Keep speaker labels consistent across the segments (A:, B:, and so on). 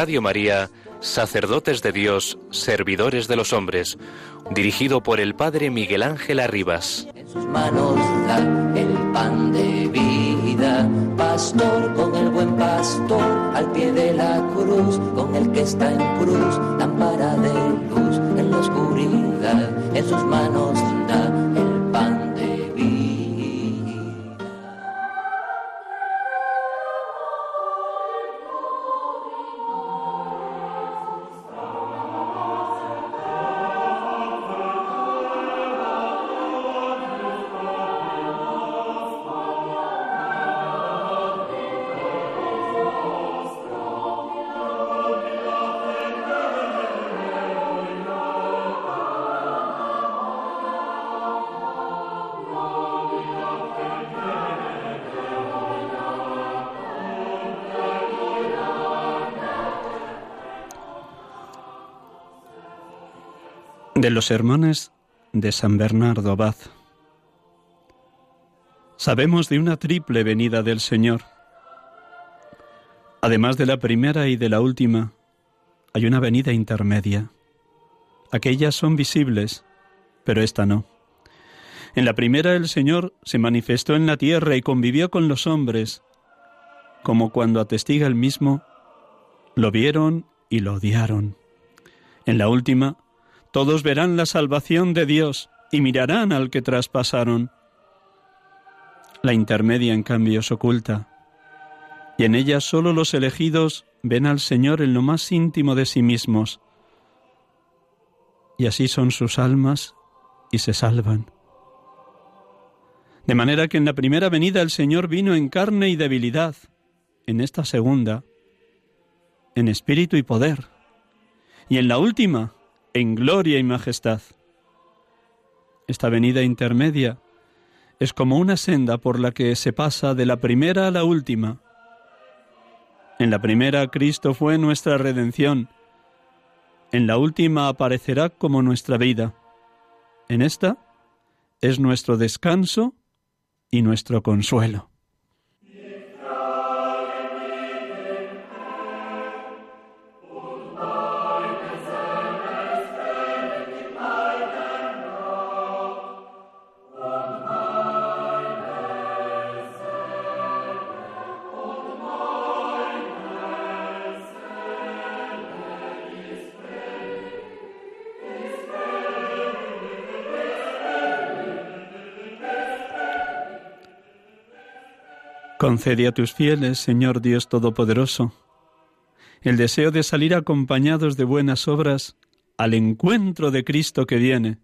A: Radio María, Sacerdotes de Dios, Servidores de los Hombres, dirigido por el Padre Miguel Ángel Arribas.
B: En sus manos da el pan de vida, pastor con el buen pastor, al pie de la cruz, con el que está en cruz, De
C: los sermones de San Bernardo Abad. Sabemos de una triple venida del Señor. Además de la primera y de la última, hay una venida intermedia. Aquellas son visibles, pero esta no. En la primera el Señor se manifestó en la tierra y convivió con los hombres, como cuando atestiga el mismo, lo vieron y lo odiaron. En la última, todos verán la salvación de Dios y mirarán al que traspasaron. La intermedia, en cambio, es oculta, y en ella solo los elegidos ven al Señor en lo más íntimo de sí mismos, y así son sus almas y se salvan. De manera que en la primera venida el Señor vino en carne y debilidad, en esta segunda, en espíritu y poder, y en la última, en gloria y majestad. Esta venida intermedia es como una senda por la que se pasa de la primera a la última. En la primera Cristo fue nuestra redención, en la última aparecerá como nuestra vida. En esta es nuestro descanso y nuestro consuelo. Concede a tus fieles, Señor Dios Todopoderoso, el deseo de salir acompañados de buenas obras al encuentro de Cristo que viene,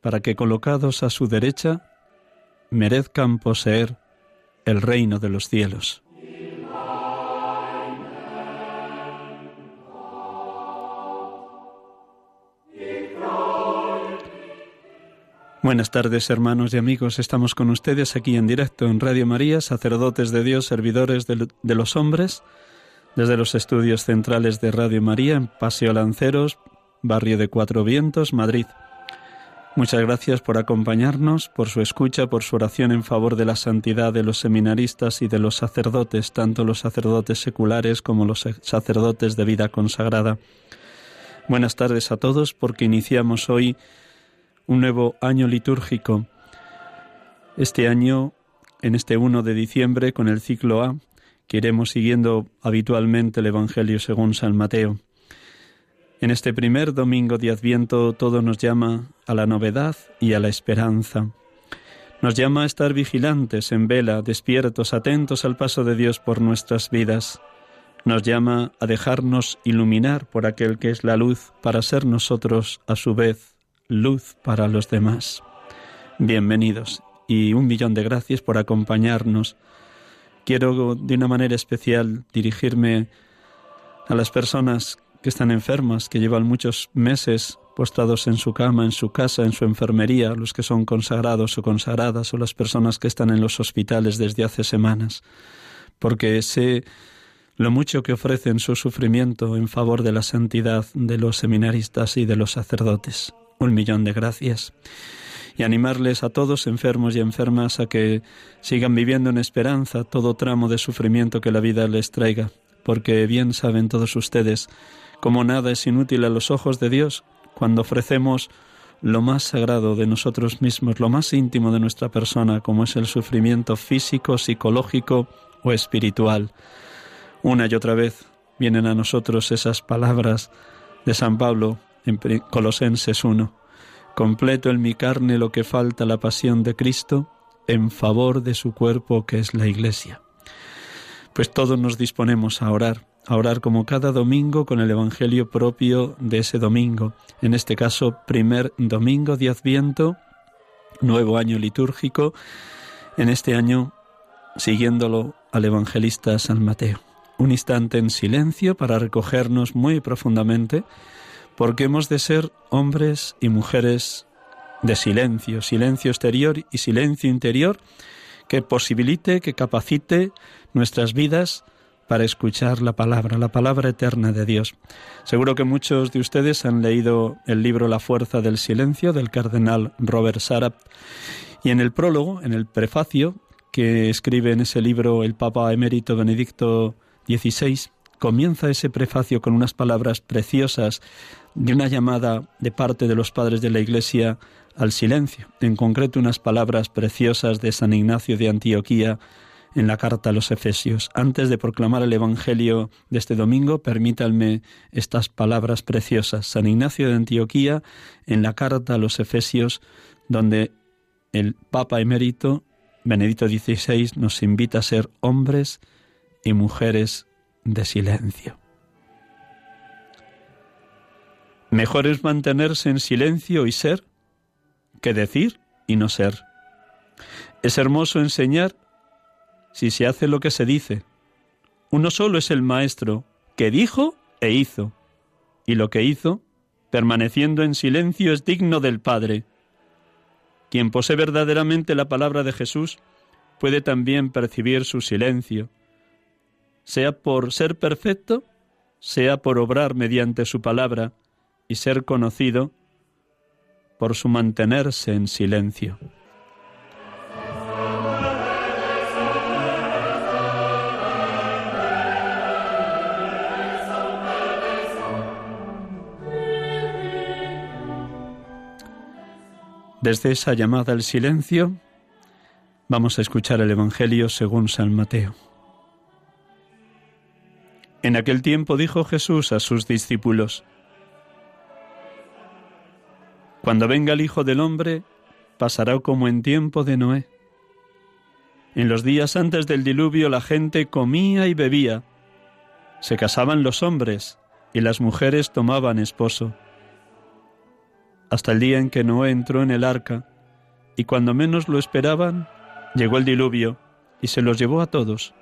C: para que colocados a su derecha merezcan poseer el reino de los cielos. Buenas tardes hermanos y amigos, estamos con ustedes aquí en directo en Radio María, sacerdotes de Dios, servidores de, los hombres, desde los estudios centrales de Radio María en Paseo Lanceros, barrio de Cuatro Vientos, Madrid. Muchas gracias por acompañarnos, por su escucha, por su oración en favor de la santidad de los seminaristas y de los sacerdotes, tanto los sacerdotes seculares como los sacerdotes de vida consagrada. Buenas tardes a todos porque iniciamos hoy un nuevo año litúrgico. Este año, en este 1 de diciembre, con el ciclo A, que iremos siguiendo habitualmente el Evangelio según San Mateo. En este primer domingo de Adviento todo nos llama a la novedad y a la esperanza. Nos llama a estar vigilantes, en vela, despiertos, atentos al paso de Dios por nuestras vidas. Nos llama a dejarnos iluminar por aquel que es la luz para ser nosotros, a su vez, luz para los demás. Bienvenidos y un millón de gracias por acompañarnos. Quiero de una manera especial dirigirme a las personas que están enfermas, que llevan muchos meses postrados en su cama, en su casa, en su enfermería, los que son consagrados o consagradas, o las personas que están en los hospitales desde hace semanas, porque sé lo mucho que ofrecen su sufrimiento en favor de la santidad de los seminaristas y de los sacerdotes. Un millón de gracias. Y animarles a todos, enfermos y enfermas, a que sigan viviendo en esperanza todo tramo de sufrimiento que la vida les traiga, porque bien saben todos ustedes como nada es inútil a los ojos de Dios cuando ofrecemos lo más sagrado de nosotros mismos, lo más íntimo de nuestra persona, como es el sufrimiento físico, psicológico o espiritual. Una y otra vez vienen a nosotros esas palabras de San Pablo en Colosenses 1. Completo en mi carne lo que falta la pasión de Cristo en favor de su cuerpo que es la Iglesia. Pues todos nos disponemos a orar a orar como cada domingo con el Evangelio propio de ese domingo, en este caso primer domingo de Adviento, nuevo año litúrgico, en este año siguiéndolo al evangelista San Mateo. Un instante en silencio para recogernos muy profundamente, porque hemos de ser hombres y mujeres de silencio, silencio exterior y silencio interior, que posibilite, que capacite nuestras vidas para escuchar la palabra, la palabra eterna de Dios. Seguro que muchos de ustedes han leído el libro La fuerza del silencio del cardenal Robert Sarap y en el prólogo, en el prefacio que escribe en ese libro el Papa emérito Benedicto XVI, comienza ese prefacio con unas palabras preciosas de una llamada de parte de los padres de la Iglesia al silencio, en concreto unas palabras preciosas de San Ignacio de Antioquía en la carta a los Efesios. Antes de proclamar el Evangelio de este domingo, permítanme estas palabras preciosas. San Ignacio de Antioquía, en la carta a los Efesios, donde el Papa emérito, Benedicto XVI, nos invita a ser hombres y mujeres de silencio. Mejor es mantenerse en silencio y ser que decir y no ser. Es hermoso enseñar si se hace lo que se dice. Uno solo es el Maestro, que dijo e hizo, y lo que hizo, permaneciendo en silencio, es digno del Padre. Quien posee verdaderamente la palabra de Jesús puede también percibir su silencio, sea por ser perfecto, sea por obrar mediante su palabra y ser conocido por su mantenerse en silencio. Desde esa llamada al silencio, vamos a escuchar el Evangelio según San Mateo. En aquel tiempo dijo Jesús a sus discípulos, Cuando venga el Hijo del Hombre, pasará como en tiempo de Noé. En los días antes del diluvio la gente comía y bebía, se casaban los hombres y las mujeres tomaban esposo hasta el día en que Noé entró en el arca, y cuando menos lo esperaban, llegó el diluvio, y se los llevó a todos.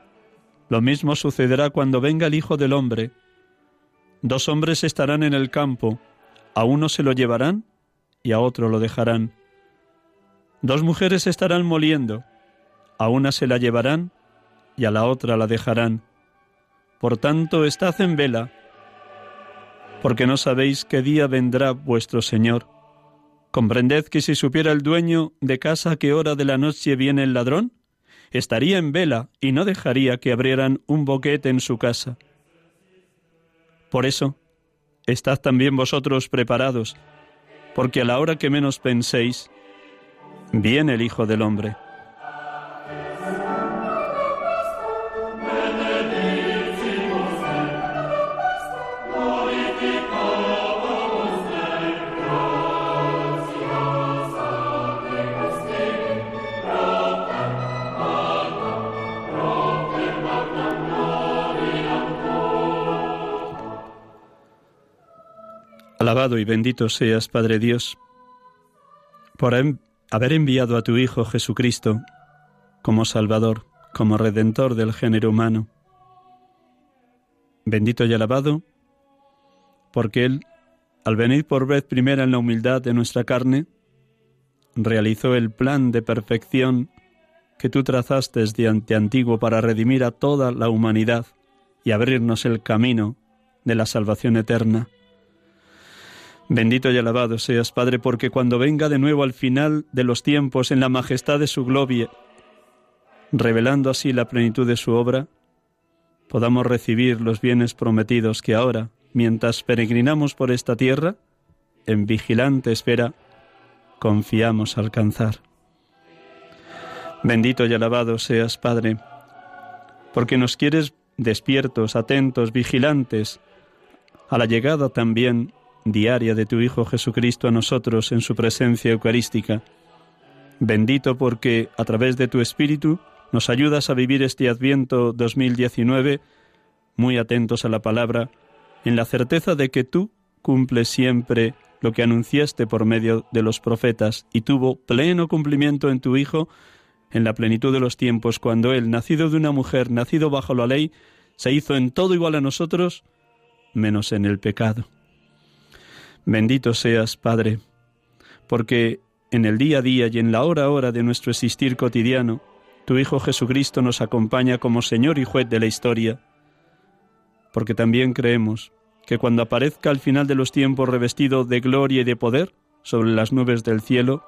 C: Lo mismo sucederá cuando venga el Hijo del Hombre. Dos hombres estarán en el campo, a uno se lo llevarán y a otro lo dejarán. Dos mujeres estarán moliendo, a una se la llevarán y a la otra la dejarán. Por tanto, estad en vela, porque no sabéis qué día vendrá vuestro Señor. Comprended que si supiera el dueño de casa qué hora de la noche viene el ladrón, estaría en vela y no dejaría que abrieran un boquete en su casa. Por eso, estad también vosotros preparados, porque a la hora que menos penséis, viene el Hijo del Hombre. Alabado y bendito seas, Padre Dios, por haber enviado a tu Hijo Jesucristo como Salvador, como Redentor del género humano. Bendito y alabado, porque Él, al venir por vez primera en la humildad de nuestra carne, realizó el plan de perfección que tú trazaste desde antiguo para redimir a toda la humanidad y abrirnos el camino de la salvación eterna. Bendito y alabado seas, Padre, porque cuando venga de nuevo al final de los tiempos en la majestad de su gloria, revelando así la plenitud de su obra, podamos recibir los bienes prometidos que ahora, mientras peregrinamos por esta tierra, en vigilante espera, confiamos alcanzar. Bendito y alabado seas, Padre, porque nos quieres despiertos, atentos, vigilantes, a la llegada también diaria de tu Hijo Jesucristo a nosotros en su presencia eucarística. Bendito porque a través de tu Espíritu nos ayudas a vivir este Adviento 2019 muy atentos a la palabra, en la certeza de que tú cumples siempre lo que anunciaste por medio de los profetas y tuvo pleno cumplimiento en tu Hijo en la plenitud de los tiempos, cuando Él, nacido de una mujer, nacido bajo la ley, se hizo en todo igual a nosotros, menos en el pecado. Bendito seas, Padre, porque en el día a día y en la hora a hora de nuestro existir cotidiano, tu Hijo Jesucristo nos acompaña como Señor y Juez de la historia, porque también creemos que cuando aparezca al final de los tiempos revestido de gloria y de poder sobre las nubes del cielo,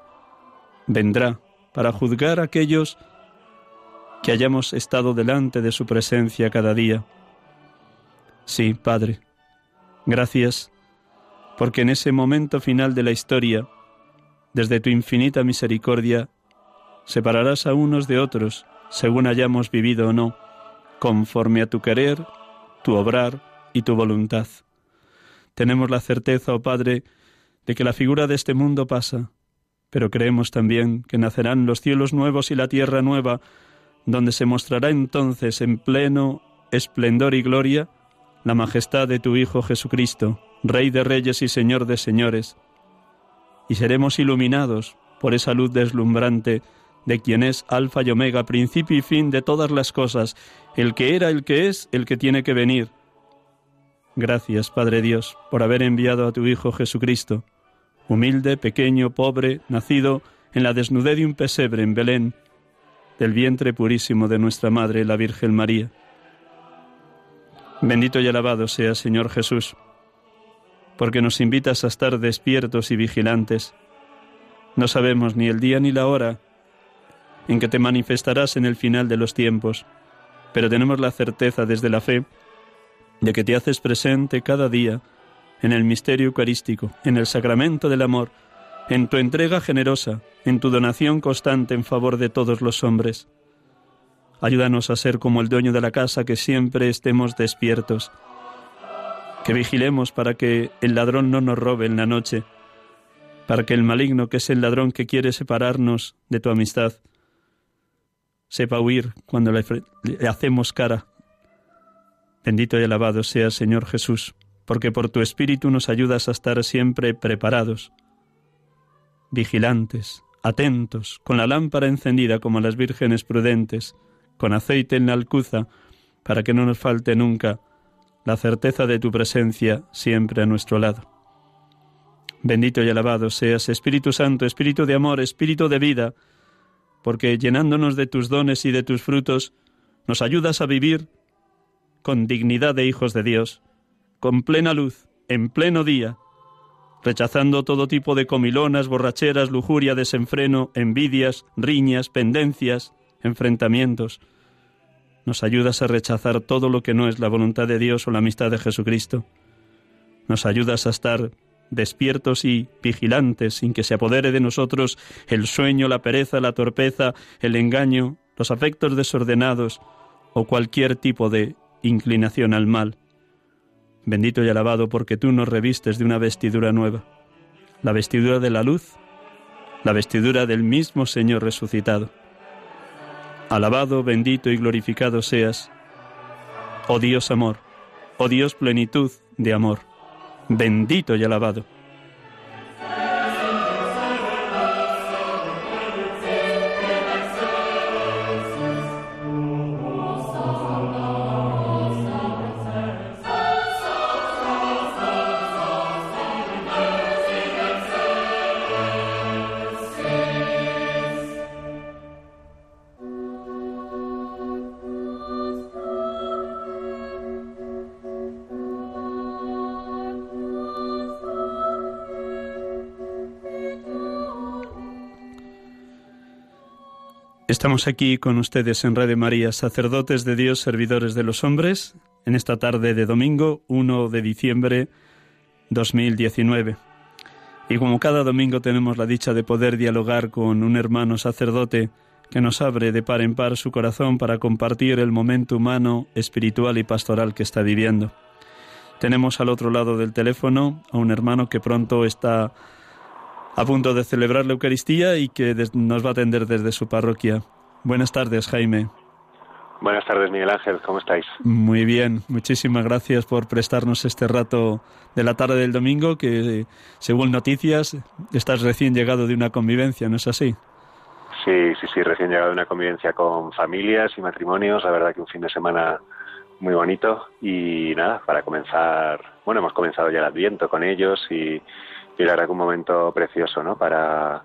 C: vendrá para juzgar a aquellos que hayamos estado delante de su presencia cada día. Sí, Padre, gracias porque en ese momento final de la historia, desde tu infinita misericordia, separarás a unos de otros, según hayamos vivido o no, conforme a tu querer, tu obrar y tu voluntad. Tenemos la certeza, oh Padre, de que la figura de este mundo pasa, pero creemos también que nacerán los cielos nuevos y la tierra nueva, donde se mostrará entonces en pleno esplendor y gloria la majestad de tu Hijo Jesucristo, Rey de reyes y Señor de señores, y seremos iluminados por esa luz deslumbrante de quien es Alfa y Omega, principio y fin de todas las cosas, el que era, el que es, el que tiene que venir. Gracias, Padre Dios, por haber enviado a tu Hijo Jesucristo, humilde, pequeño, pobre, nacido en la desnudez de un pesebre en Belén, del vientre purísimo de nuestra Madre, la Virgen María. Bendito y alabado sea, Señor Jesús porque nos invitas a estar despiertos y vigilantes. No sabemos ni el día ni la hora en que te manifestarás en el final de los tiempos, pero tenemos la certeza desde la fe de que te haces presente cada día en el misterio eucarístico, en el sacramento del amor, en tu entrega generosa, en tu donación constante en favor de todos los hombres. Ayúdanos a ser como el dueño de la casa, que siempre estemos despiertos, que vigilemos para que el ladrón no nos robe en la noche, para que el maligno, que es el ladrón que quiere separarnos de tu amistad, sepa huir cuando le, hacemos cara. Bendito y alabado sea Señor Jesús, porque por tu Espíritu nos ayudas a estar siempre preparados, vigilantes, atentos, con la lámpara encendida como las vírgenes prudentes, con aceite en la alcuza, para que no nos falte nunca la certeza de tu presencia siempre a nuestro lado. Bendito y alabado seas, Espíritu Santo, Espíritu de amor, Espíritu de vida, porque llenándonos de tus dones y de tus frutos, nos ayudas a vivir con dignidad de hijos de Dios, con plena luz, en pleno día, rechazando todo tipo de comilonas, borracheras, lujuria, desenfreno, envidias, riñas, pendencias, enfrentamientos, nos ayudas a rechazar todo lo que no es la voluntad de Dios o la amistad de Jesucristo. Nos ayudas a estar despiertos y vigilantes sin que se apodere de nosotros el sueño, la pereza, la torpeza, el engaño, los afectos desordenados o cualquier tipo de inclinación al mal. Bendito y alabado porque tú nos revistes de una vestidura nueva, la vestidura de la luz, la vestidura del mismo Señor resucitado. Alabado, bendito y glorificado seas, oh Dios amor, oh Dios plenitud de amor, bendito y alabado. Estamos aquí con ustedes en Radio María, sacerdotes de Dios, servidores de los hombres, en esta tarde de domingo 1 de diciembre 2019. Y como cada domingo tenemos la dicha de poder dialogar con un hermano sacerdote que nos abre de par en par su corazón para compartir el momento humano, espiritual y pastoral que está viviendo. Tenemos al otro lado del teléfono a un hermano que pronto está a punto de celebrar la Eucaristía y que nos va a atender desde su parroquia. Buenas tardes, Jaime.
D: Buenas tardes, Miguel Ángel, ¿cómo estáis?
C: Muy bien, muchísimas gracias por prestarnos este rato de la tarde del domingo, que según noticias estás recién llegado de una convivencia, ¿no es así?
D: Sí, sí, sí, recién llegado de una convivencia con familias y matrimonios, la verdad que un fin de semana muy bonito y nada, para comenzar, bueno, hemos comenzado ya el Adviento con ellos y, y la verdad que un momento precioso, ¿no? Para,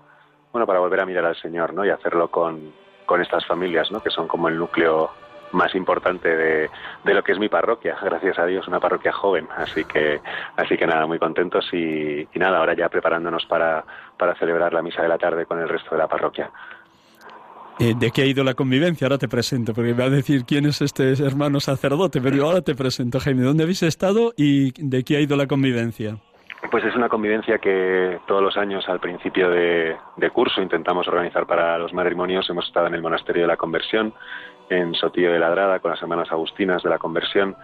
D: bueno, para volver a mirar al Señor, ¿no? Y hacerlo con, con estas familias, ¿no? Que son como el núcleo más importante de, de, lo que es mi parroquia, gracias a Dios, una parroquia joven, así que, así que nada, muy contentos y, y nada, ahora ya preparándonos para, para celebrar la misa de la tarde con el resto de la parroquia.
C: Eh, ¿De qué ha ido la convivencia? Ahora te presento, porque me va a decir quién es este hermano sacerdote, pero ahora te presento, Jaime. ¿Dónde habéis estado y de qué ha ido la convivencia?
D: Pues es una convivencia que todos los años al principio de, curso intentamos organizar para los matrimonios. Hemos estado en el Monasterio de la Conversión, en Sotillo de Ladrada, con las hermanas agustinas de la Conversión.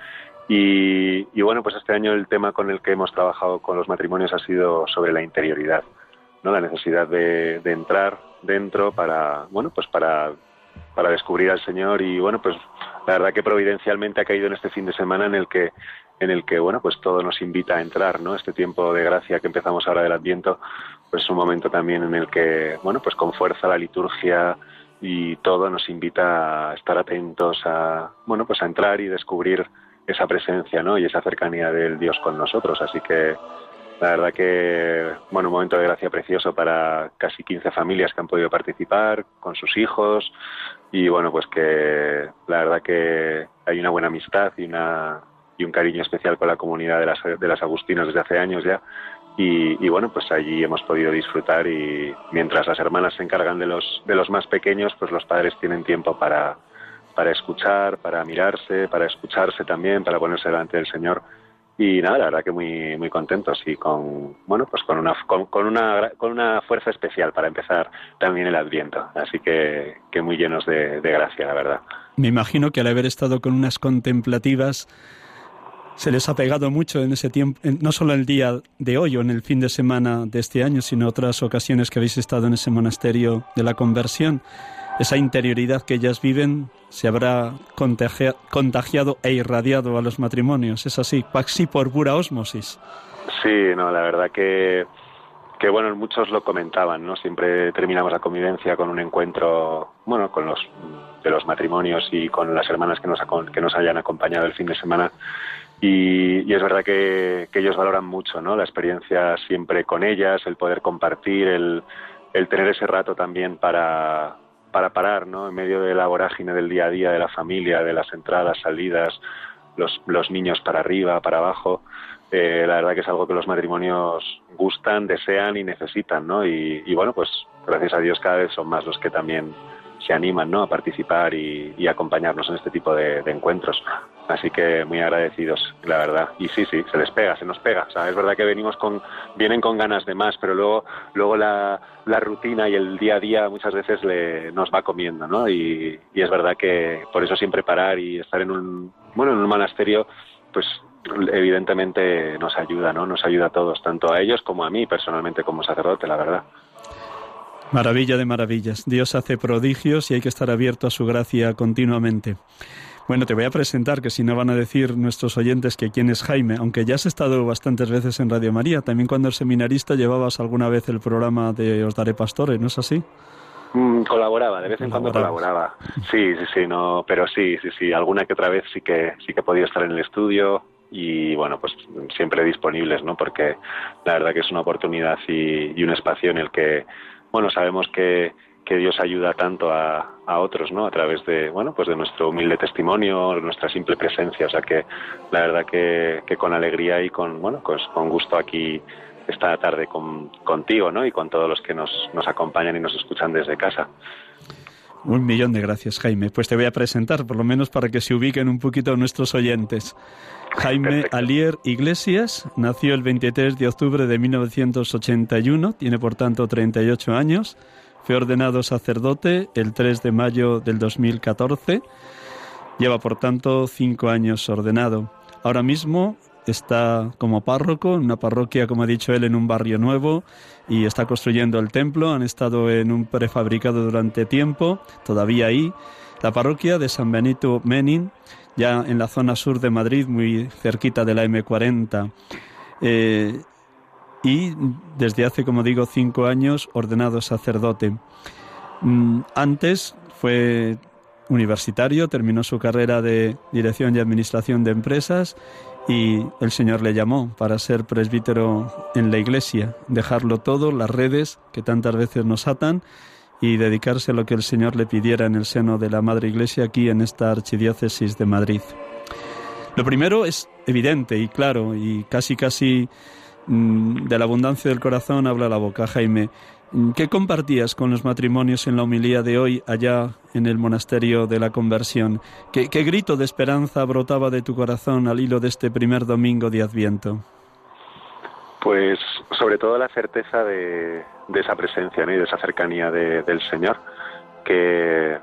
D: Y, y, bueno, pues este año el tema con el que hemos trabajado con los matrimonios ha sido sobre la interioridad, ¿no? la necesidad de, de entrar dentro para, bueno, pues para, para descubrir al Señor y bueno, pues la verdad que providencialmente ha caído en este fin de semana en el que en el que bueno pues todo nos invita a entrar no este tiempo de gracia que empezamos ahora del Adviento pues es un momento también en el que bueno pues con fuerza la liturgia y todo nos invita a estar atentos a bueno pues a entrar y descubrir esa presencia no y esa cercanía del Dios con nosotros. Así que la verdad que, bueno, un momento de gracia precioso para casi 15 familias que han podido participar con sus hijos. Y bueno, pues que la verdad que hay una buena amistad y una y un cariño especial con la comunidad de las, de las Agustinas desde hace años ya. Y, y, bueno, pues allí hemos podido disfrutar y mientras las hermanas se encargan de los, de los más pequeños, pues los padres tienen tiempo para, para escuchar, para mirarse, para escucharse también, para ponerse delante del Señor. Y nada la verdad que muy muy contentos y con bueno pues con una con, con, una con una fuerza especial para empezar también el Adviento. Así que, que muy llenos de, de gracia la verdad.
C: Me imagino que al haber estado con unas contemplativas se les ha pegado mucho en ese tiempo, no solo el día de hoy o en el fin de semana de este año, sino otras ocasiones que habéis estado en ese monasterio de la conversión esa interioridad que ellas viven se habrá contagiado e irradiado a los matrimonios. Es así, sí por pura osmosis.
D: Sí, no, la verdad que, que bueno, muchos lo comentaban, ¿no? Siempre terminamos la convivencia con un encuentro, bueno, con los de los matrimonios y con las hermanas que nos, que nos hayan acompañado el fin de semana. Y, y, es verdad que, que, ellos valoran mucho ¿no? la experiencia siempre con ellas, el poder compartir, el, el tener ese rato también para, para parar, ¿no? En medio de la vorágine del día a día, de la familia, de las entradas, salidas, los, los niños para arriba, para abajo. Eh, la verdad que es algo que los matrimonios gustan, desean y necesitan, ¿no? Y, y, bueno, pues gracias a Dios cada vez son más los que también se animan, ¿no? A participar y, y acompañarnos en este tipo de, encuentros. Así que muy agradecidos, la verdad. Y sí, sí, se les pega, se nos pega. O sea, es verdad que venimos con, vienen con ganas de más, pero luego, luego la, la rutina y el día a día muchas veces le, nos va comiendo, ¿no? Y, y es verdad que por eso siempre parar y estar en un, bueno, en un monasterio, pues evidentemente nos ayuda, ¿no? Nos ayuda a todos, tanto a ellos como a mí personalmente como sacerdote, la verdad.
C: Maravilla de maravillas. Dios hace prodigios y hay que estar abierto a su gracia continuamente. Bueno, te voy a presentar, que si no van a decir nuestros oyentes que quién es Jaime, aunque ya has estado bastantes veces en Radio María, también cuando eres seminarista llevabas alguna vez el programa de Os Daré Pastores, ¿no es así?
D: Mm, colaboraba, de vez en cuando colaboraba. Sí, sí, sí, no, pero sí, sí, sí, alguna que otra vez sí que sí que he podido estar en el estudio y bueno, pues siempre disponibles, ¿no? Porque la verdad que es una oportunidad y, y un espacio en el que, bueno, sabemos que que Dios ayuda tanto a, a, otros, ¿no? A través de, bueno, pues de nuestro humilde testimonio, nuestra simple presencia. O sea que la verdad que, que con alegría y con, bueno, pues con gusto aquí esta tarde con, contigo, ¿no? Y con todos los que nos, nos acompañan y nos escuchan desde casa.
C: Un millón de gracias, Jaime. Pues te voy a presentar, por lo menos para que se ubiquen un poquito nuestros oyentes. Jaime Alier Iglesias nació el 23 de octubre de 1981, tiene por tanto 38 años. Fue ordenado sacerdote el 3 de mayo del 2014. Lleva por tanto cinco años ordenado. Ahora mismo está como párroco en una parroquia, como ha dicho él, en un barrio nuevo y está construyendo el templo. Han estado en un prefabricado durante tiempo, todavía ahí. La parroquia de San Benito Menin, ya en la zona sur de Madrid, muy cerquita de la M40. Eh, y desde hace, como digo, cinco años ordenado sacerdote. Mm, antes fue universitario, terminó su carrera de dirección y administración de empresas y el Señor le llamó para ser presbítero en la iglesia, dejarlo todo, las redes que tantas veces nos atan y dedicarse a lo que el Señor le pidiera en el seno de la Madre Iglesia aquí en esta archidiócesis de Madrid. Lo primero es evidente y claro y casi casi mm, de la abundancia del corazón habla la boca, Jaime. ¿Qué compartías con los matrimonios en la homilía de hoy allá en el monasterio de la conversión? ¿Qué, grito de esperanza brotaba de tu corazón al hilo de este primer domingo de Adviento?
D: Pues sobre todo la certeza de, esa presencia y de esa cercanía del Señor que,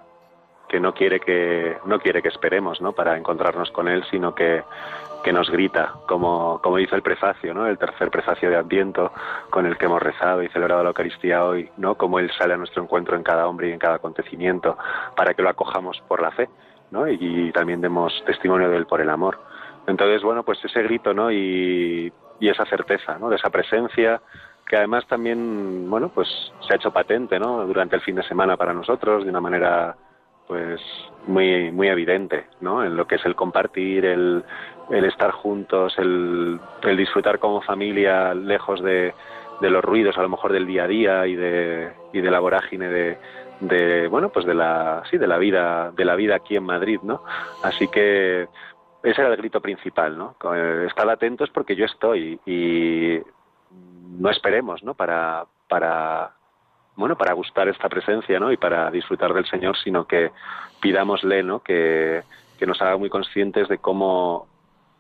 D: no quiere que no quiere que esperemos ¿no? para encontrarnos con Él, sino que nos grita, como, como dice el prefacio, ¿no? el tercer prefacio de Adviento con el que hemos rezado y celebrado la Eucaristía hoy, ¿no? como Él sale a nuestro encuentro en cada hombre y en cada acontecimiento, para que lo acojamos por la fe ¿no? y, también demos testimonio de Él por el amor. Entonces, bueno, pues ese grito ¿no? y, y esa certeza ¿no? de esa presencia que además también, bueno, pues se ha hecho patente ¿no? durante el fin de semana para nosotros de una manera pues muy muy evidente no en lo que es el compartir el, el estar juntos el, el, disfrutar como familia lejos de, de, los ruidos a lo mejor del día a día y de, y de la vorágine de, de bueno pues de la sí de la vida de la vida aquí en Madrid no así que ese era el grito principal no estar atentos porque yo estoy y no esperemos no para para bueno, para gustar esta presencia, ¿no? Y para disfrutar del Señor, sino que pidámosle, ¿no? Que, nos haga muy conscientes de cómo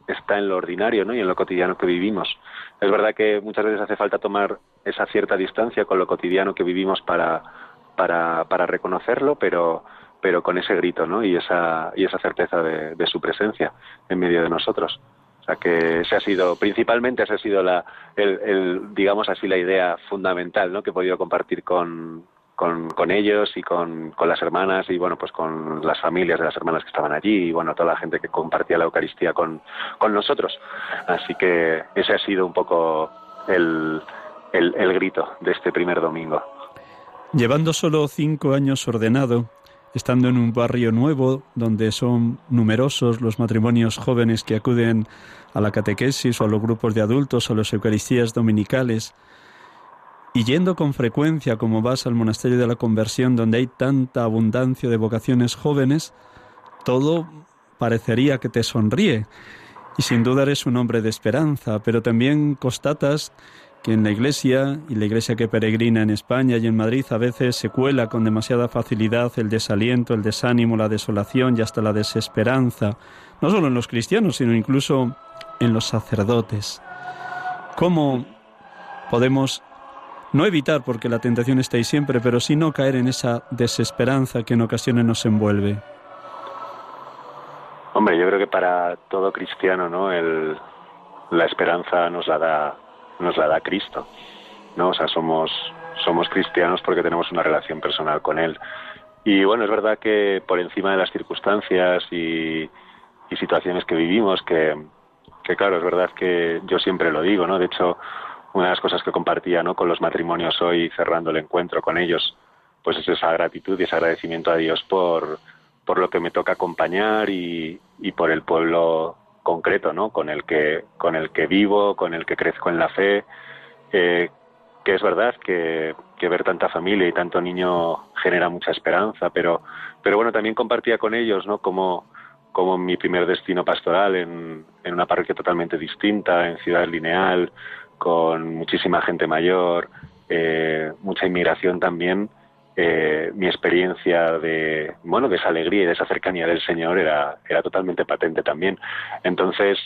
D: está en lo ordinario, ¿no? Y en lo cotidiano que vivimos. Es verdad que muchas veces hace falta tomar esa cierta distancia con lo cotidiano que vivimos para, para, para reconocerlo, pero, pero con ese grito, ¿no? Y esa, y esa certeza de su presencia en medio de nosotros que ese ha sido, principalmente esa ha sido la, el, digamos así, la idea fundamental, ¿no? Que he podido compartir con, con, ellos y con, con, las hermanas y bueno pues con las familias de las hermanas que estaban allí y bueno toda la gente que compartía la Eucaristía con, con nosotros así que ese ha sido un poco el, el, el grito de este primer domingo
C: llevando solo cinco años ordenado estando en un barrio nuevo donde son numerosos los matrimonios jóvenes que acuden a la catequesis o a los grupos de adultos o a las Eucaristías dominicales, y yendo con frecuencia como vas al monasterio de la conversión donde hay tanta abundancia de vocaciones jóvenes, todo parecería que te sonríe. Y sin duda eres un hombre de esperanza, pero también constatas en la Iglesia y la Iglesia que peregrina en España y en Madrid a veces se cuela con demasiada facilidad el desaliento, el desánimo, la desolación y hasta la desesperanza, no solo en los cristianos, sino incluso en los sacerdotes. ¿Cómo podemos no evitar, porque la tentación está ahí siempre, pero sí no caer en esa desesperanza que en ocasiones nos envuelve?
D: Hombre, yo creo que para todo cristiano, ¿no? El, la esperanza nos la da nos la da Cristo, ¿no? O sea, somos, somos cristianos porque tenemos una relación personal con Él. Y bueno, es verdad que por encima de las circunstancias y, situaciones que vivimos, que, que claro, es verdad que yo siempre lo digo, ¿no? De hecho, una de las cosas que compartía, ¿no? Con los matrimonios hoy, cerrando el encuentro con ellos, pues es esa gratitud y ese agradecimiento a Dios por, por lo que me toca acompañar y, y por el pueblo concreto, ¿no? Con el que, con el que vivo, con el que crezco en la fe, eh, que es verdad que, ver tanta familia y tanto niño genera mucha esperanza, pero, pero bueno, también compartía con ellos, ¿no? Como, como mi primer destino pastoral en, en una parroquia totalmente distinta, en Ciudad Lineal, con muchísima gente mayor, eh, mucha inmigración también, eh, mi experiencia de, bueno, de esa alegría y de esa cercanía del Señor era, era totalmente patente también. Entonces,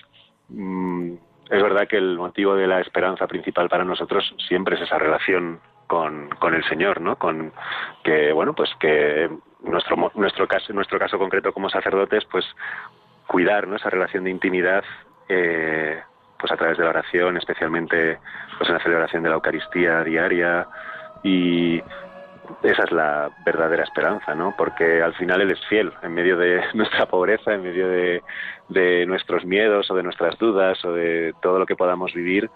D: mm, es verdad que el motivo de la esperanza principal para nosotros siempre es esa relación con, con el Señor, ¿no? Con que, bueno, pues que nuestro, nuestro caso, nuestro caso concreto como sacerdotes, pues cuidar, ¿no? Esa relación de intimidad, eh, pues a través de la oración, especialmente pues en la celebración de la Eucaristía diaria y esa es la verdadera esperanza, ¿no? Porque al final Él es fiel en medio de nuestra pobreza, en medio de, de nuestros miedos o de nuestras dudas o de todo lo que podamos vivir,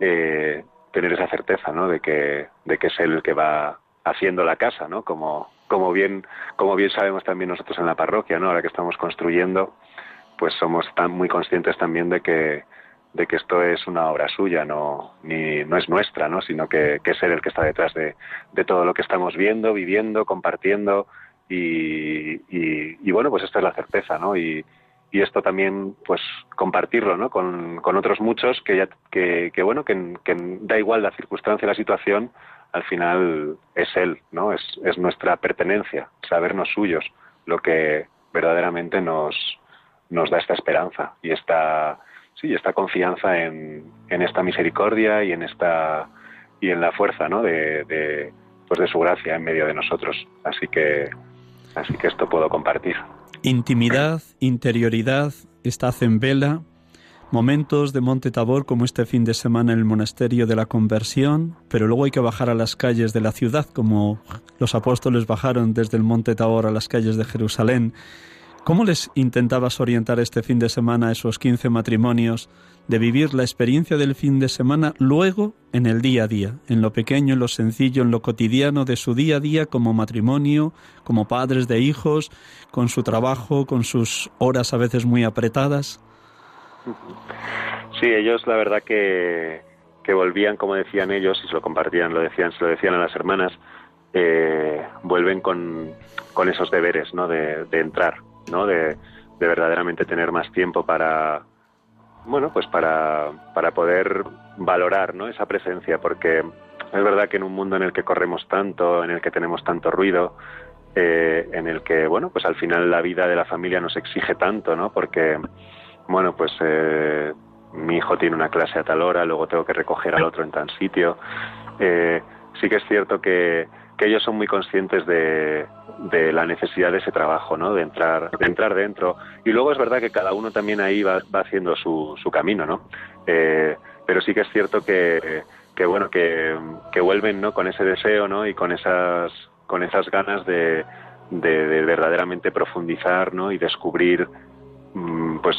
D: eh, tener esa certeza, ¿no? De que, de que es Él el que va haciendo la casa, ¿no? Como, como bien, como bien sabemos también nosotros en la parroquia, ¿no? Ahora que estamos construyendo, pues somos tan muy conscientes también de que de que esto es una obra suya, no, ni, no es nuestra, ¿no? sino que, que, es el que está detrás de, de, todo lo que estamos viendo, viviendo, compartiendo y, y, bueno, pues esta es la certeza, ¿no? Y, y esto también, pues compartirlo, ¿no? Con, con otros muchos que, ya, que, bueno, que, que, da igual la circunstancia, la situación, al final es él, ¿no? Es, es nuestra pertenencia, sabernos suyos, lo que verdaderamente nos, nos da esta esperanza y esta sí, esta confianza en, en, esta misericordia y en esta y en la fuerza, ¿no? De, de, pues de su gracia en medio de nosotros. Así que así que esto puedo compartir.
C: Intimidad, interioridad, estás en vela, momentos de Monte Tabor como este fin de semana en el monasterio de la conversión, pero luego hay que bajar a las calles de la ciudad como los apóstoles bajaron desde el Monte Tabor a las calles de Jerusalén ¿Cómo les intentabas orientar este fin de semana a esos 15 matrimonios de vivir la experiencia del fin de semana luego en el día a día, en lo pequeño, en lo sencillo, en lo cotidiano de su día a día como matrimonio, como padres de hijos, con su trabajo, con sus horas a veces muy apretadas?
D: Sí, ellos la verdad que, que volvían, como decían ellos, y se lo compartían, lo decían, se lo decían a las hermanas, eh, vuelven con, con, esos deberes, ¿no? de, de entrar ¿no? De, de verdaderamente tener más tiempo para, bueno, pues para, para poder valorar, ¿no? Esa presencia, porque es verdad que en un mundo en el que corremos tanto, en el que tenemos tanto ruido, eh, en el que, bueno, pues al final la vida de la familia nos exige tanto, ¿no? Porque, bueno, pues eh, mi hijo tiene una clase a tal hora, luego tengo que recoger al otro en tal sitio. Eh, sí que es cierto que, que ellos son muy conscientes de, de, la necesidad de ese trabajo, ¿no? De entrar, de entrar dentro. Y luego es verdad que cada uno también ahí va, va haciendo su, su camino, ¿no? Eh, pero sí que es cierto que, bueno, que, vuelven, ¿no? Con ese deseo, ¿no? Y con esas, con esas ganas de, de, de verdaderamente profundizar, ¿no? Y descubrir, mmm, pues,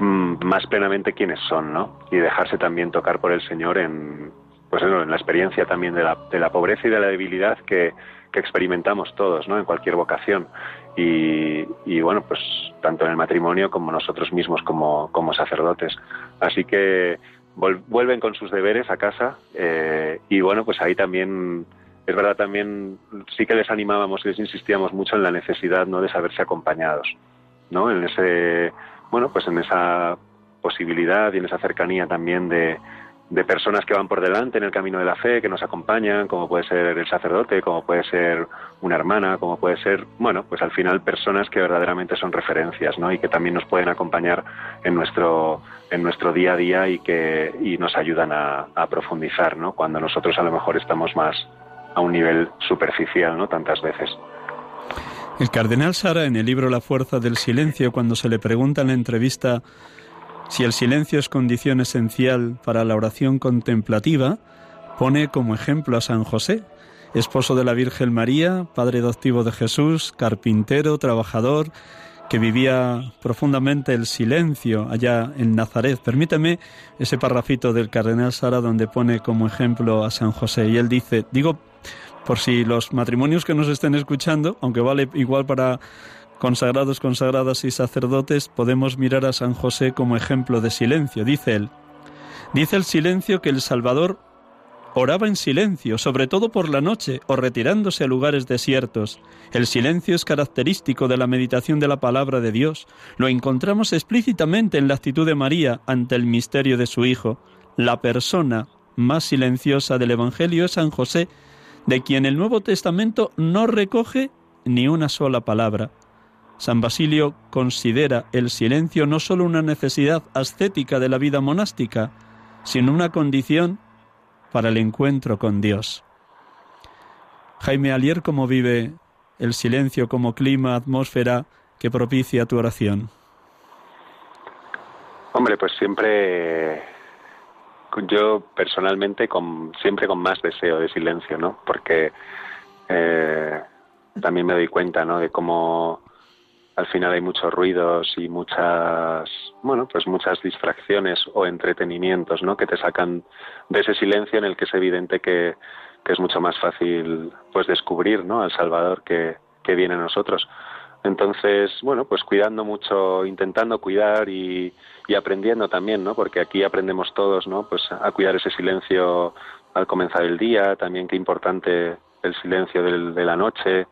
D: mmm, más plenamente quiénes son, ¿no? Y dejarse también tocar por el Señor en, pues en la experiencia también de la, de la pobreza y de la debilidad que, que experimentamos todos, ¿no? En cualquier vocación. Y, y, bueno, pues tanto en el matrimonio como nosotros mismos como, como sacerdotes. Así que vuelven con sus deberes a casa eh, y bueno, pues ahí también es verdad también sí que les animábamos y les insistíamos mucho en la necesidad no de saberse acompañados, ¿no? En ese bueno, pues en esa posibilidad y en esa cercanía también de, de personas que van por delante en el camino de la fe, que nos acompañan, como puede ser el sacerdote, como puede ser una hermana, como puede ser, bueno, pues al final personas que verdaderamente son referencias, ¿no? Y que también nos pueden acompañar en nuestro, en nuestro día a día y que y nos ayudan a, a profundizar, ¿no? Cuando nosotros a lo mejor estamos más a un nivel superficial, ¿no? Tantas veces.
C: El cardenal Sara, en el libro La fuerza del silencio, cuando se le pregunta en la entrevista si el silencio es condición esencial para la oración contemplativa, pone como ejemplo a San José, esposo de la Virgen María, padre adoptivo de Jesús, carpintero, trabajador, que vivía profundamente el silencio allá en Nazaret. Permíteme ese parrafito del cardenal Sara donde pone como ejemplo a San José. Y él dice, digo, por si los matrimonios que nos estén escuchando, aunque vale igual para consagrados, consagradas y sacerdotes, podemos mirar a San José como ejemplo de silencio. Dice él, dice el silencio que el Salvador oraba en silencio, sobre todo por la noche o retirándose a lugares desiertos. El silencio es característico de la meditación de la palabra de Dios. Lo encontramos explícitamente en la actitud de María ante el misterio de su Hijo. La persona más silenciosa del Evangelio es San José, de quien el Nuevo Testamento no recoge ni una sola palabra. San Basilio considera el silencio no solo una necesidad ascética de la vida monástica, sino una condición para el encuentro con Dios. Jaime Alier, ¿cómo vive el silencio como clima, atmósfera que propicia tu oración?
D: Hombre, pues siempre yo personalmente con, siempre con más deseo de silencio, ¿no? Porque eh, también me doy cuenta, ¿no? De cómo al final hay muchos ruidos y muchas, bueno, pues muchas distracciones o entretenimientos, ¿no? Que te sacan de ese silencio en el que es evidente que, que es mucho más fácil, pues descubrir, ¿no? Al Salvador que, que viene a nosotros. Entonces, bueno, pues cuidando mucho, intentando cuidar y, y aprendiendo también, ¿no? Porque aquí aprendemos todos, ¿no? Pues a cuidar ese silencio al comenzar el día, también qué importante el silencio de la noche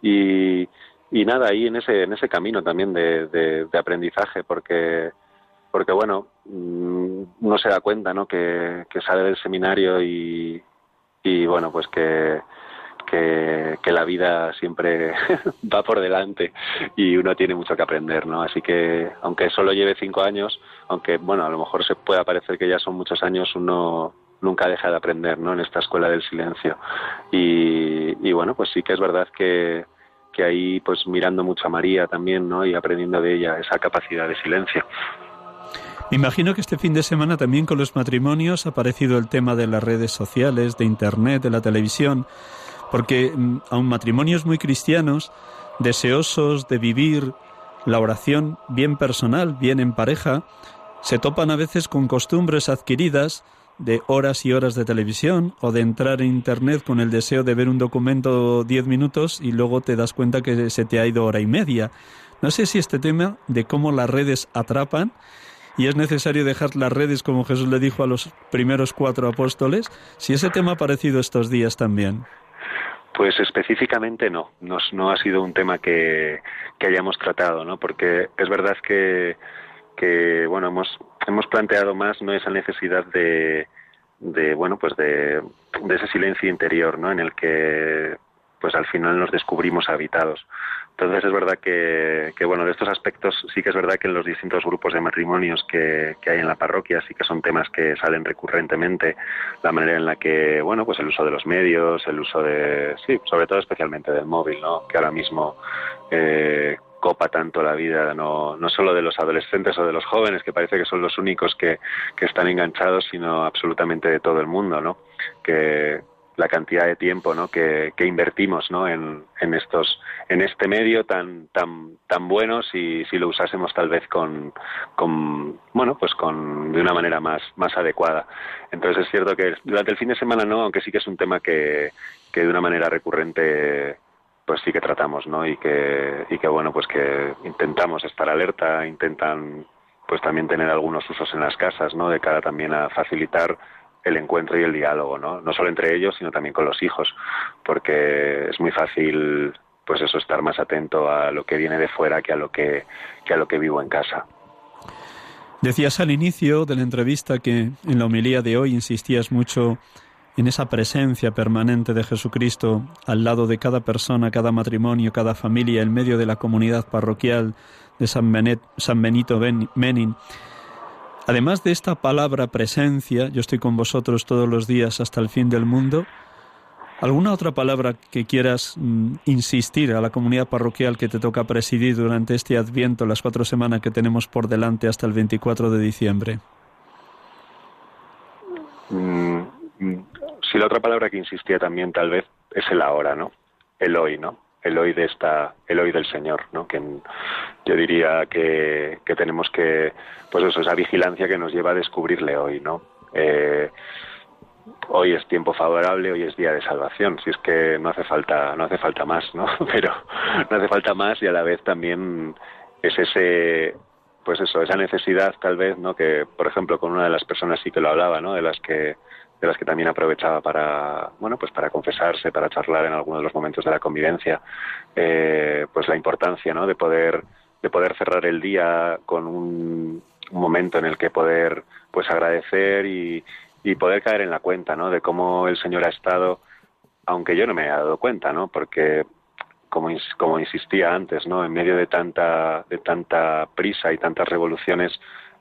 D: y, y nada, ahí en ese, en ese camino también de, de, aprendizaje, porque, porque bueno, mm, uno se da cuenta, ¿no? Que, que sale del seminario y, y bueno, pues que, que, la vida siempre va por delante y uno tiene mucho que aprender, ¿no? Así que, aunque solo lleve cinco años, aunque, bueno, a lo mejor se pueda parecer que ya son muchos años, uno nunca deja de aprender, ¿no? En esta escuela del silencio. Y, bueno, pues sí que es verdad que, que ahí, pues mirando mucho a María también, ¿no? Y aprendiendo de ella esa capacidad de silencio.
C: Me imagino que este fin de semana también con los matrimonios ha aparecido el tema de las redes sociales, de Internet, de la televisión porque mm, aun matrimonios muy cristianos, deseosos de vivir la oración bien personal, bien en pareja, se topan a veces con costumbres adquiridas de horas y horas de televisión o de entrar en Internet con el deseo de ver un documento diez minutos y luego te das cuenta que se te ha ido hora y media. No sé si este tema de cómo las redes atrapan y es necesario dejar las redes como Jesús le dijo a los primeros cuatro apóstoles, si ese tema ha aparecido estos días también.
D: Pues específicamente no, no, ha sido un tema que, hayamos tratado, ¿no? Porque es verdad que, que bueno, hemos, hemos planteado más no esa necesidad de, de bueno, pues de, de ese silencio interior, ¿no? En el que pues al final nos descubrimos habitados. Entonces es verdad que, bueno, de estos aspectos sí que es verdad que en los distintos grupos de matrimonios que, hay en la parroquia sí que son temas que salen recurrentemente, la manera en la que, bueno, pues el uso de los medios, el uso de, sí, sobre todo especialmente del móvil, ¿no? Que ahora mismo eh, copa tanto la vida, no, no solo de los adolescentes o de los jóvenes, que parece que son los únicos que, que están enganchados, sino absolutamente de todo el mundo, ¿no? Que, la cantidad de tiempo ¿no? que, que invertimos ¿no? en, en, estos en este medio tan tan tan bueno si, si lo usásemos tal vez con, con bueno pues con de una manera más más adecuada entonces es cierto que durante el fin de semana no aunque sí que es un tema que, que de una manera recurrente pues sí que tratamos no y que y que bueno pues que intentamos estar alerta intentan pues también tener algunos usos en las casas no de cara también a facilitar el encuentro y el diálogo, ¿no? No solo entre ellos, sino también con los hijos, porque es muy fácil, pues eso, estar más atento a lo que viene de fuera que a lo que, que a lo que vivo en casa.
C: Decías al inicio de la entrevista que en la homilía de hoy insistías mucho en esa presencia permanente de Jesucristo al lado de cada persona, cada matrimonio, cada familia, en medio de la comunidad parroquial de San, Benito Menin. Además de esta palabra presencia, yo estoy con vosotros todos los días hasta el fin del mundo, ¿alguna otra palabra que quieras mm, insistir a la comunidad parroquial que te toca presidir durante este adviento, las cuatro semanas que tenemos por delante hasta el 24 de diciembre?
D: Mm, sí, la otra palabra que insistía también tal vez es el ahora, ¿no? El hoy, ¿no? el hoy de esta el hoy del Señor no que yo diría que, que tenemos que pues eso esa vigilancia que nos lleva a descubrirle hoy no eh, hoy es tiempo favorable hoy es día de salvación si es que no hace falta no hace falta más no pero no hace falta más y a la vez también es ese pues eso esa necesidad tal vez no que por ejemplo con una de las personas sí que lo hablaba no de las que de las que también aprovechaba para, bueno, pues para confesarse, para charlar en algunos de los momentos de la convivencia, eh, pues la importancia, ¿no? De poder, de poder cerrar el día con un, momento en el que poder, pues agradecer y, y poder caer en la cuenta, ¿no? De cómo el Señor ha estado aunque yo no me haya dado cuenta, ¿no? Porque como, como insistía antes, ¿no? En medio de tanta, de tanta prisa y tantas revoluciones,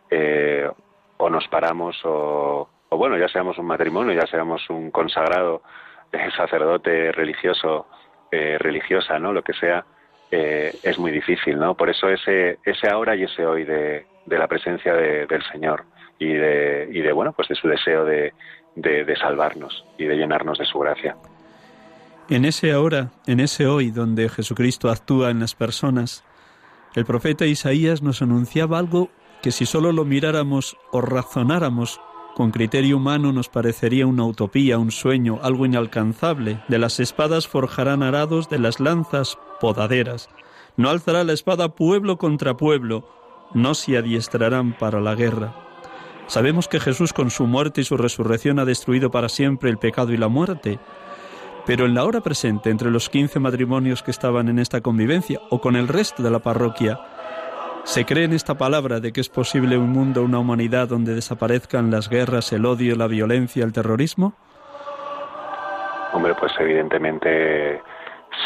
D: eh, o nos paramos o, bueno, ya seamos un matrimonio, ya seamos un consagrado eh, sacerdote religioso, eh, religiosa, ¿no? Lo que sea, eh, es muy difícil, ¿no? Por eso ese, ese ahora y ese hoy de, de la presencia de, del Señor y de, y de, bueno, pues de su deseo de, de salvarnos y de llenarnos de su gracia.
C: En ese ahora, en ese hoy donde Jesucristo actúa en las personas, el profeta Isaías nos anunciaba algo que si solo lo miráramos o razonáramos con criterio humano nos parecería una utopía, un sueño, algo inalcanzable. De las espadas forjarán arados, de las lanzas podaderas. No alzará la espada pueblo contra pueblo, no se adiestrarán para la guerra. Sabemos que Jesús con su muerte y su resurrección ha destruido para siempre el pecado y la muerte, pero en la hora presente, entre los 15 matrimonios que estaban en esta convivencia o con el resto de la parroquia, ¿se cree en esta palabra de que es posible un mundo, una humanidad donde desaparezcan las guerras, el odio, la violencia, el terrorismo?
D: Hombre, pues evidentemente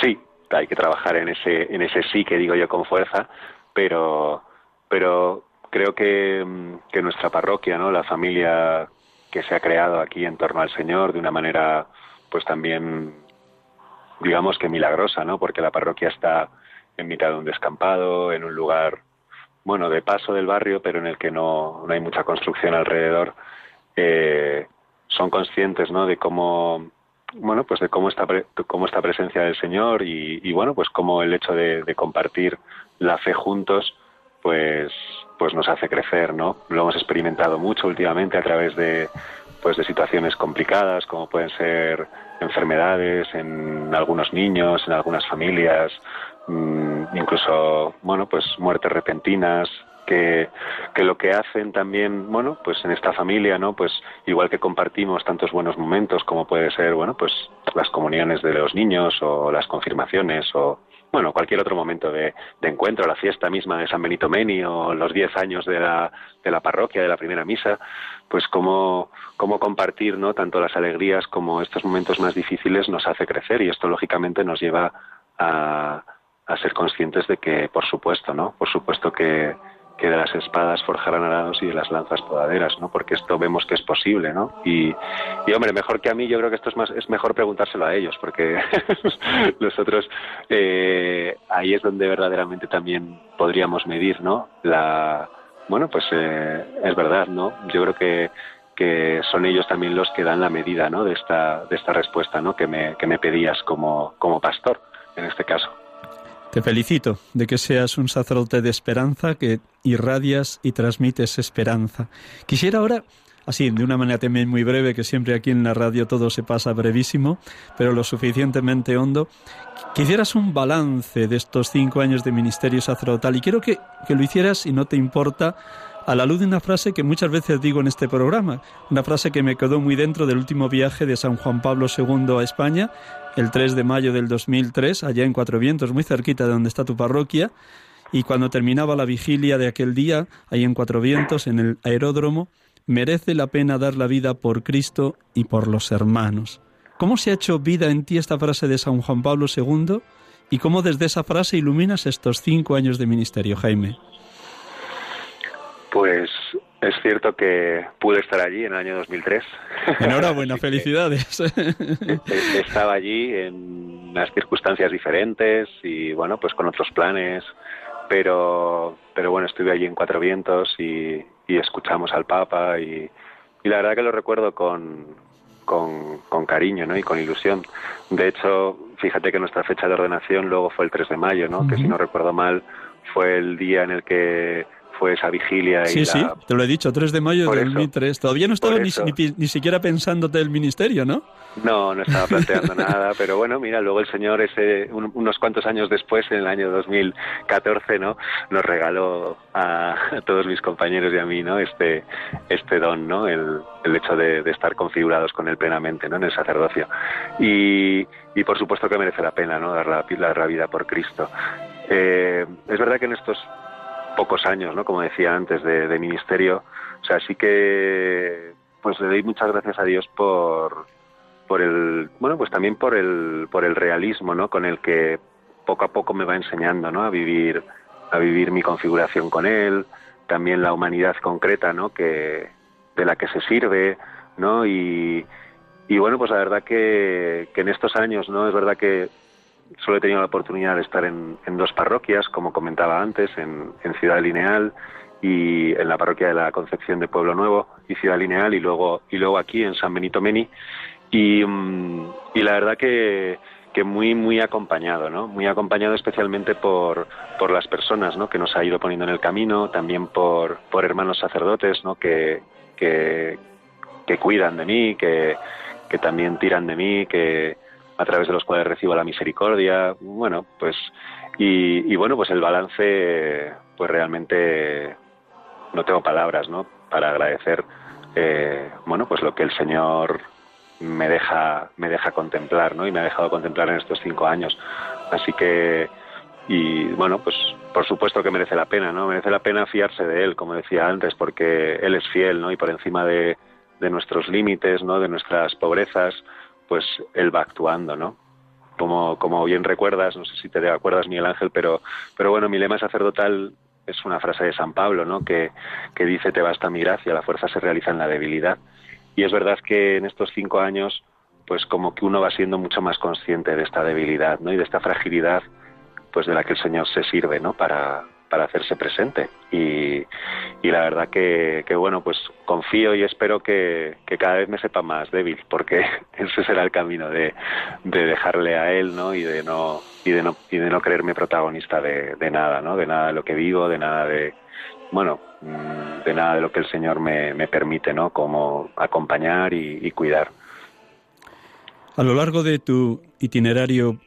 D: sí, hay que trabajar en ese, en ese sí que digo yo con fuerza, pero, pero creo que, que nuestra parroquia, ¿no? la familia que se ha creado aquí en torno al Señor de una manera pues también digamos que milagrosa, ¿no? Porque la parroquia está en mitad de un descampado, en un lugar, bueno, de paso del barrio, pero en el que no, no hay mucha construcción alrededor. Eh, son conscientes, ¿no? De cómo, bueno, pues de cómo esta, cómo esta presencia del Señor y, bueno, pues cómo el hecho de, de, compartir la fe juntos, pues, pues nos hace crecer, ¿no? Lo hemos experimentado mucho últimamente a través de, pues de situaciones complicadas como pueden ser enfermedades en algunos niños, en algunas familias, incluso bueno pues muertes repentinas que, que lo que hacen también bueno pues en esta familia no pues igual que compartimos tantos buenos momentos como puede ser bueno pues las comuniones de los niños o las confirmaciones o bueno, cualquier otro momento de, encuentro, la fiesta misma de San Benito Meni o los diez años de la, de la parroquia, de la primera misa, pues cómo, cómo compartir ¿no? tanto las alegrías como estos momentos más difíciles nos hace crecer y esto lógicamente nos lleva a, a ser conscientes de que, por supuesto, ¿no? Por supuesto que, que de las espadas forjarán arados y de las lanzas podaderas, ¿no? Porque esto vemos que es posible, ¿no? Y, y hombre, mejor que a mí, yo creo que esto es más, es mejor preguntárselo a ellos, porque nosotros eh, ahí es donde verdaderamente también podríamos medir, ¿no? La, bueno, pues eh, es verdad, ¿no? Yo creo que que son ellos también los que dan la medida, ¿no? De esta de esta respuesta, ¿no? Que me que me pedías como como pastor en este caso.
C: Te felicito de que seas un sacerdote de esperanza, que irradias y transmites esperanza. Quisiera ahora, así, de una manera también muy breve, que siempre aquí en la radio todo se pasa brevísimo, pero lo suficientemente hondo, quisieras un balance de estos cinco años de ministerio sacerdotal y quiero que, que lo hicieras, si no te importa, a la luz de una frase que muchas veces digo en este programa, una frase que me quedó muy dentro del último viaje de San Juan Pablo II a España, el 3 de mayo del 2003, allá en Cuatro Vientos, muy cerquita de donde está tu parroquia, y cuando terminaba la vigilia de aquel día, ahí en Cuatro Vientos, en el aeródromo, merece la pena dar la vida por Cristo y por los hermanos. ¿Cómo se ha hecho vida en ti esta frase de San Juan Pablo II y cómo desde esa frase iluminas estos cinco años de ministerio, Jaime?
D: Pues es cierto que pude estar allí en el año 2003.
C: Enhorabuena, felicidades.
D: Estaba allí en unas circunstancias diferentes y bueno, pues con otros planes, pero, pero bueno, estuve allí en Cuatro Vientos y, y escuchamos al Papa y, y, la verdad que lo recuerdo con, con, con, cariño ¿no? y con ilusión. De hecho, fíjate que nuestra fecha de ordenación luego fue el 3 de mayo, ¿no? Uh -huh. que si no recuerdo mal fue el día en el que fue esa vigilia.
C: Sí,
D: y
C: sí,
D: la...
C: te lo he dicho, 3 de mayo
D: Por
C: de
D: eso.
C: 2003. Todavía no estaba ni, ni, ni, siquiera pensándote el ministerio, ¿no?
D: No, no estaba planteando nada, pero bueno, mira, luego el Señor ese, un, unos cuantos años después, en el año 2014, ¿no? Nos regaló a, a, todos mis compañeros y a mí, ¿no? Este, este don, ¿no? El, el hecho de, de, estar configurados con él plenamente, ¿no? En el sacerdocio. Y, y por supuesto que merece la pena, ¿no? Dar la, la vida por Cristo. Eh, es verdad que en estos pocos años, ¿no? Como decía antes, de, ministerio. O sea, sí que pues le doy muchas gracias a Dios por por el, bueno, pues también por el, por el realismo, ¿no? Con el que poco a poco me va enseñando, ¿no? A vivir, a vivir mi configuración con él, también la humanidad concreta, ¿no? Que, de la que se sirve, ¿no? Y, y bueno, pues la verdad que, que en estos años, ¿no? Es verdad que solo he tenido la oportunidad de estar en, dos parroquias, como comentaba antes, en, Ciudad Lineal y en la parroquia de la Concepción de Pueblo Nuevo y Ciudad Lineal y luego y luego aquí en San Benito Meni y, mm, y la verdad que, que muy muy acompañado, ¿no? Muy acompañado especialmente por, por las personas, ¿no? Que nos ha ido poniendo en el camino, también por, por hermanos sacerdotes, ¿no? Que, que, que cuidan de mí, que, que también tiran de mí, que a través de los cuales recibo la misericordia, bueno, pues y, y bueno, pues el balance, pues realmente no tengo palabras, ¿no? Para agradecer, eh, bueno, pues lo que el Señor me deja, me deja contemplar, ¿no? Y me ha dejado contemplar en estos cinco años. Así que, y bueno, pues por supuesto que merece la pena, ¿no? Merece la pena fiarse de Él, como decía antes, porque Él es fiel, ¿no? Y por encima de, de nuestros límites, ¿no? De nuestras pobrezas, pues Él va actuando, ¿no? Como, como bien recuerdas, no sé si te acuerdas, Miguel Ángel, pero, pero bueno, mi lema sacerdotal es una frase de San Pablo, ¿no? Que, que dice, te basta mi gracia, la fuerza se realiza en la debilidad. Y es verdad que en estos cinco años, pues como que uno va siendo mucho más consciente de esta debilidad, ¿no? Y de esta fragilidad, pues de la que el Señor se sirve, ¿no? Para, para hacerse presente. Y, y la verdad que, que, bueno, pues confío y espero que, que, cada vez me sepa más débil, porque ese será el camino de, de dejarle a él, ¿no? Y de no, y de no, y de no creerme protagonista de, de nada, ¿no? De nada de lo que vivo, de nada de, bueno, mm, de nada de lo que el Señor me, me permite, ¿no? Como acompañar y, cuidar.
C: A lo largo de tu itinerario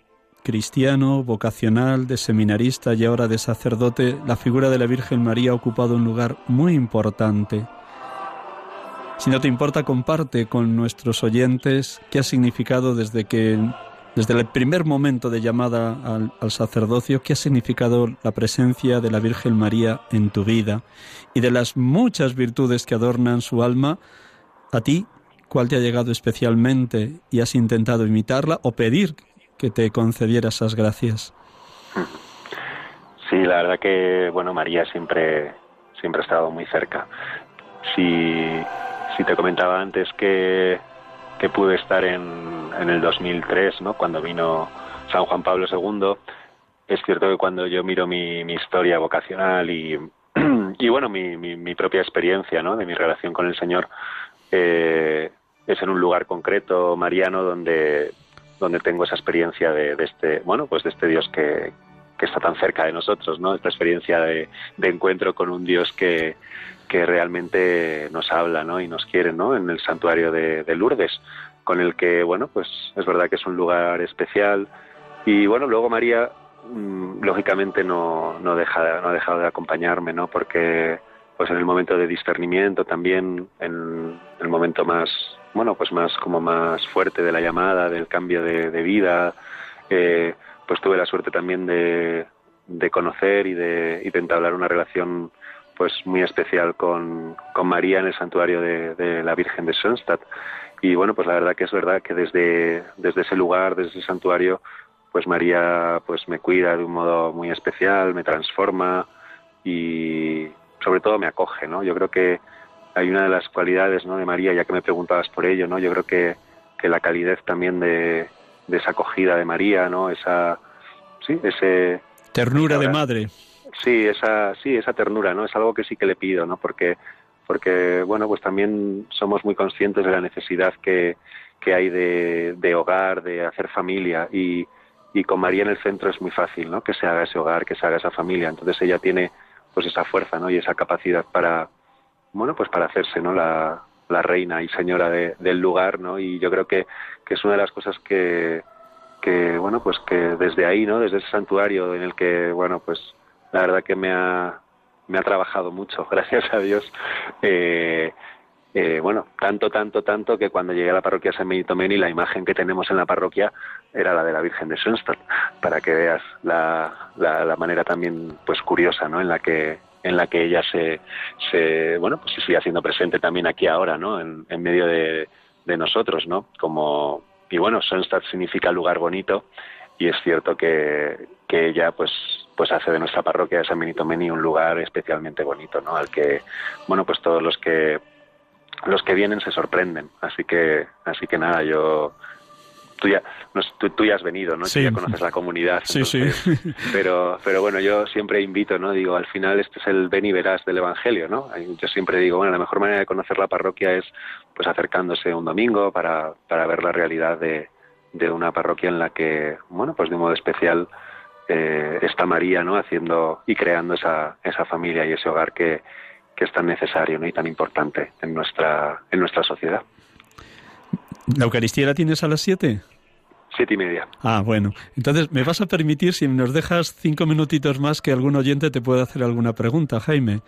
C: cristiano, vocacional, de seminarista y ahora de sacerdote, la figura de la Virgen María ha ocupado un lugar muy importante. Si no te importa, comparte con nuestros oyentes qué ha significado desde que desde el primer momento de llamada al, sacerdocio, ¿qué ha significado la presencia de la Virgen María en tu vida? Y de las muchas virtudes que adornan su alma, a ti, ¿cuál te ha llegado especialmente y has intentado imitarla o pedir que te concediera esas gracias?
D: Sí, la verdad que, bueno, María siempre, siempre ha estado muy cerca. Si, si te comentaba antes que que pude estar en, en el 2003, ¿no? cuando vino San Juan Pablo II. Es cierto que cuando yo miro mi, mi historia vocacional y, y bueno, mi, mi, mi, propia experiencia ¿no? de mi relación con el Señor, eh, es en un lugar concreto, mariano, donde, donde tengo esa experiencia de, este, bueno, pues de este Dios que, que está tan cerca de nosotros, ¿no? Esta experiencia de, encuentro con un Dios que, que realmente nos habla ¿no? y nos quiere ¿no? en el santuario de, de, Lourdes, con el que, bueno, pues es verdad que es un lugar especial. Y bueno, luego María, mmm, lógicamente, no, no, deja, no ha dejado de acompañarme, ¿no? porque pues en el momento de discernimiento también, en el momento más, bueno, pues más como más fuerte de la llamada, del cambio de, de vida, eh, pues tuve la suerte también de, de conocer y de, y de entablar una relación pues muy especial con, con María en el santuario de, de, la Virgen de Schoenstatt. Y bueno, pues la verdad que es verdad que desde, desde ese lugar, desde ese santuario, pues María pues me cuida de un modo muy especial, me transforma y sobre todo me acoge, ¿no? Yo creo que hay una de las cualidades ¿no? de María, ya que me preguntabas por ello, ¿no? Yo creo que, que la calidez también de, de esa acogida de María, ¿no? Esa, sí, ese...
C: Ternura de madre
D: sí, esa, sí, esa ternura, ¿no? Es algo que sí que le pido, ¿no? Porque, porque bueno, pues también somos muy conscientes de la necesidad que, que hay de, de hogar, de hacer familia y, y con María en el centro es muy fácil, ¿no? Que se haga ese hogar, que se haga esa familia. Entonces ella tiene pues esa fuerza, ¿no? Y esa capacidad para, bueno, pues para hacerse, ¿no? La, reina y señora de, del lugar, ¿no? Y yo creo que, que es una de las cosas que, que, bueno, pues que desde ahí, ¿no? Desde ese santuario en el que, bueno, pues la verdad que me ha, me ha trabajado mucho, gracias a Dios. Eh, eh, bueno, tanto, tanto, tanto que cuando llegué a la parroquia San Benito Meni, la imagen que tenemos en la parroquia era la de la Virgen de Schoenstatt, para que veas la, la, la, manera también pues curiosa, ¿no? En la que en la que ella se, se bueno, pues se sigue haciendo presente también aquí ahora, ¿no? En, en medio de, de nosotros, ¿no? Como, y bueno, Sonstad significa lugar bonito y es cierto que, que ella pues pues hace de nuestra parroquia de San Benito Meni un lugar especialmente bonito, ¿no? Al que bueno, pues todos los que los que vienen se sorprenden, así que así que nada, yo tú ya, tú, ya has venido, ¿no?
C: Sí.
D: ya conoces la comunidad.
C: Sí, sí.
D: Pero, pero bueno, yo siempre invito, ¿no? Digo, al final este es el ven y verás del Evangelio, ¿no? Yo siempre digo, bueno, la mejor manera de conocer la parroquia es pues acercándose un domingo para, para ver la realidad de, de una parroquia en la que, bueno, pues de un modo especial eh, está María, ¿no? Haciendo y creando esa, esa familia y ese hogar que, que es tan necesario ¿no? y tan importante en nuestra, en nuestra sociedad.
C: ¿La Eucaristía la tienes a las siete?
D: Siete y media.
C: Ah, bueno. Entonces, ¿me vas a permitir, si nos dejas cinco minutitos más, que algún oyente te pueda hacer alguna pregunta, Jaime?